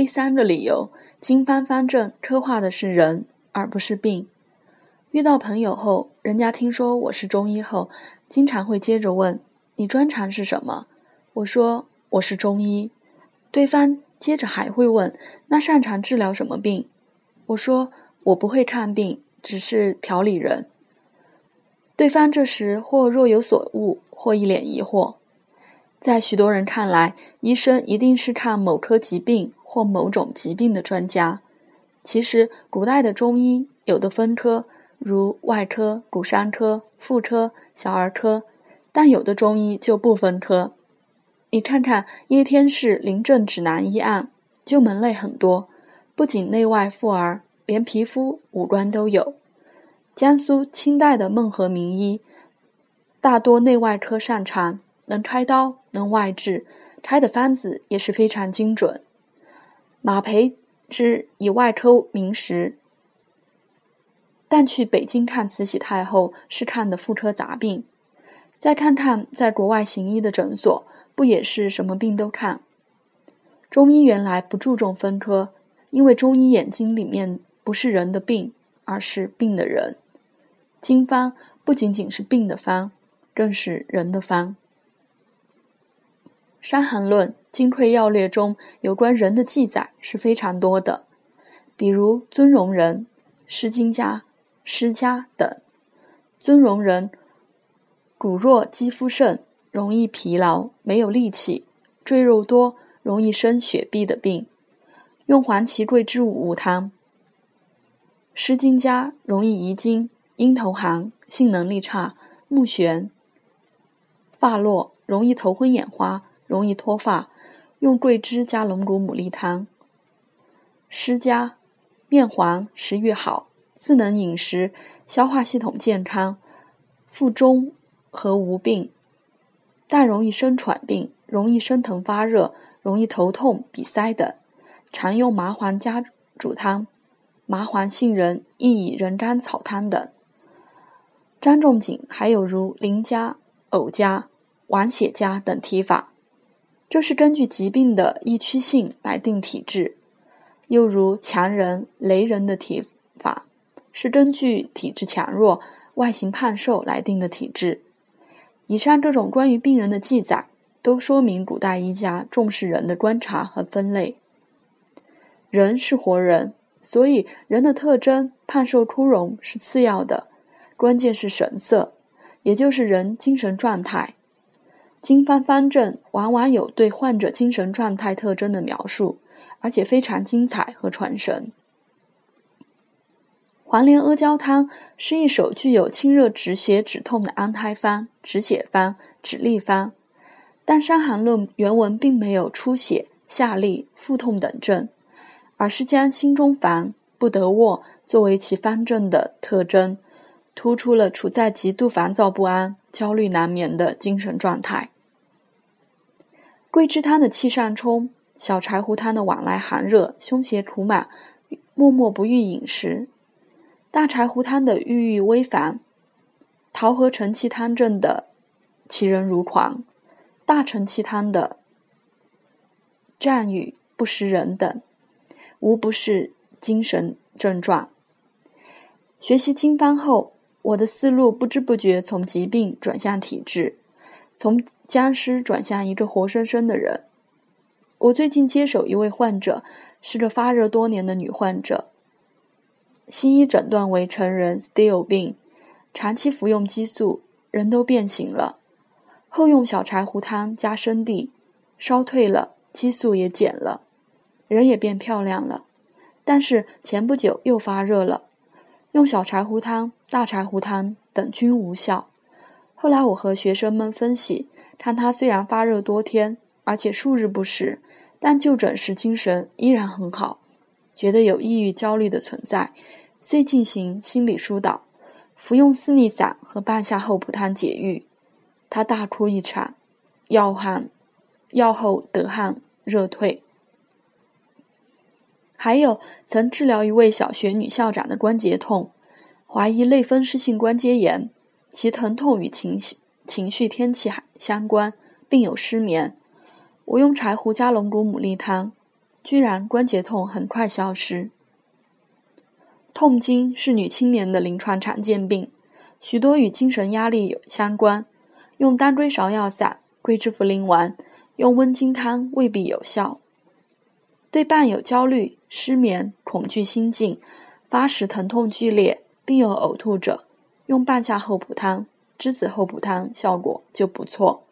第三个理由，经方方正刻画的是人，而不是病。遇到朋友后，人家听说我是中医后，经常会接着问：“你专长是什么？”我说：“我是中医。”对方接着还会问：“那擅长治疗什么病？”我说：“我不会看病，只是调理人。”对方这时或若有所悟，或一脸疑惑。在许多人看来，医生一定是看某科疾病或某种疾病的专家。其实，古代的中医有的分科。如外科、骨伤科、妇科、小儿科，但有的中医就不分科。你看看叶天士《临症指南》一案，就门类很多，不仅内外妇儿，连皮肤、五官都有。江苏清代的孟和名医，大多内外科擅长，能开刀，能外治，开的方子也是非常精准。马培之以外科名时。但去北京看慈禧太后是看的妇科杂病，再看看在国外行医的诊所，不也是什么病都看？中医原来不注重分科，因为中医眼睛里面不是人的病，而是病的人。经方不仅仅是病的方，更是人的方。《伤寒论》《金匮要略》中有关人的记载是非常多的，比如尊荣人，《诗经》家。诗家等，尊荣人骨弱，肌肤盛，容易疲劳，没有力气，赘肉多，容易生血闭的病，用黄芪桂枝五物汤。湿经家容易遗精，阴头寒，性能力差，目眩，发落，容易头昏眼花，容易脱发，用桂枝加龙骨牡蛎汤。湿家面黄，食欲好。自能饮食，消化系统健康，腹中和无病，但容易生喘病，容易生疼发热，容易头痛、鼻塞等。常用麻黄加煮汤，麻黄、杏仁薏苡人甘草汤等。张仲景还有如林家、藕家、王血家等提法，这是根据疾病的易趋性来定体质。又如强人、雷人的体法。是根据体质强弱、外形胖瘦来定的体质。以上这种关于病人的记载，都说明古代医家重视人的观察和分类。人是活人，所以人的特征胖瘦枯荣是次要的，关键是神色，也就是人精神状态。经方方正往往有对患者精神状态特征的描述，而且非常精彩和传神。黄连阿胶汤是一首具有清热止血止痛的安胎方、止血方、止痢方，但《伤寒论》原文并没有出血、下痢、腹痛等症，而是将心中烦、不得卧作为其方症的特征，突出了处在极度烦躁不安、焦虑难眠的精神状态。桂枝汤的气上冲，小柴胡汤的往来寒热、胸胁苦满、默默不欲饮食。大柴胡汤的郁郁微烦，桃核承气汤症的其人如狂，大承气汤的战语不识人等，无不是精神症状。学习经方后，我的思路不知不觉从疾病转向体质，从僵尸转向一个活生生的人。我最近接手一位患者，是个发热多年的女患者。西医诊断为成人 Still 病，长期服用激素，人都变形了。后用小柴胡汤加生地，烧退了，激素也减了，人也变漂亮了。但是前不久又发热了，用小柴胡汤、大柴胡汤等均无效。后来我和学生们分析，看他虽然发热多天，而且数日不食，但就诊时精神依然很好，觉得有抑郁、焦虑的存在。遂进行心理疏导，服用四逆散和半夏厚朴汤解郁。他大哭一场，药汗，药后得汗热退。还有曾治疗一位小学女校长的关节痛，怀疑类风湿性关节炎，其疼痛与情绪情绪天气相关，并有失眠。我用柴胡加龙骨牡蛎汤，居然关节痛很快消失。痛经是女青年的临床常见病，许多与精神压力有相关。用当归芍药散、桂枝茯苓丸、用温经汤未必有效。对伴有焦虑、失眠、恐惧心境、发时疼痛剧烈，并有呕吐者，用半夏厚朴汤、栀子厚朴汤效果就不错。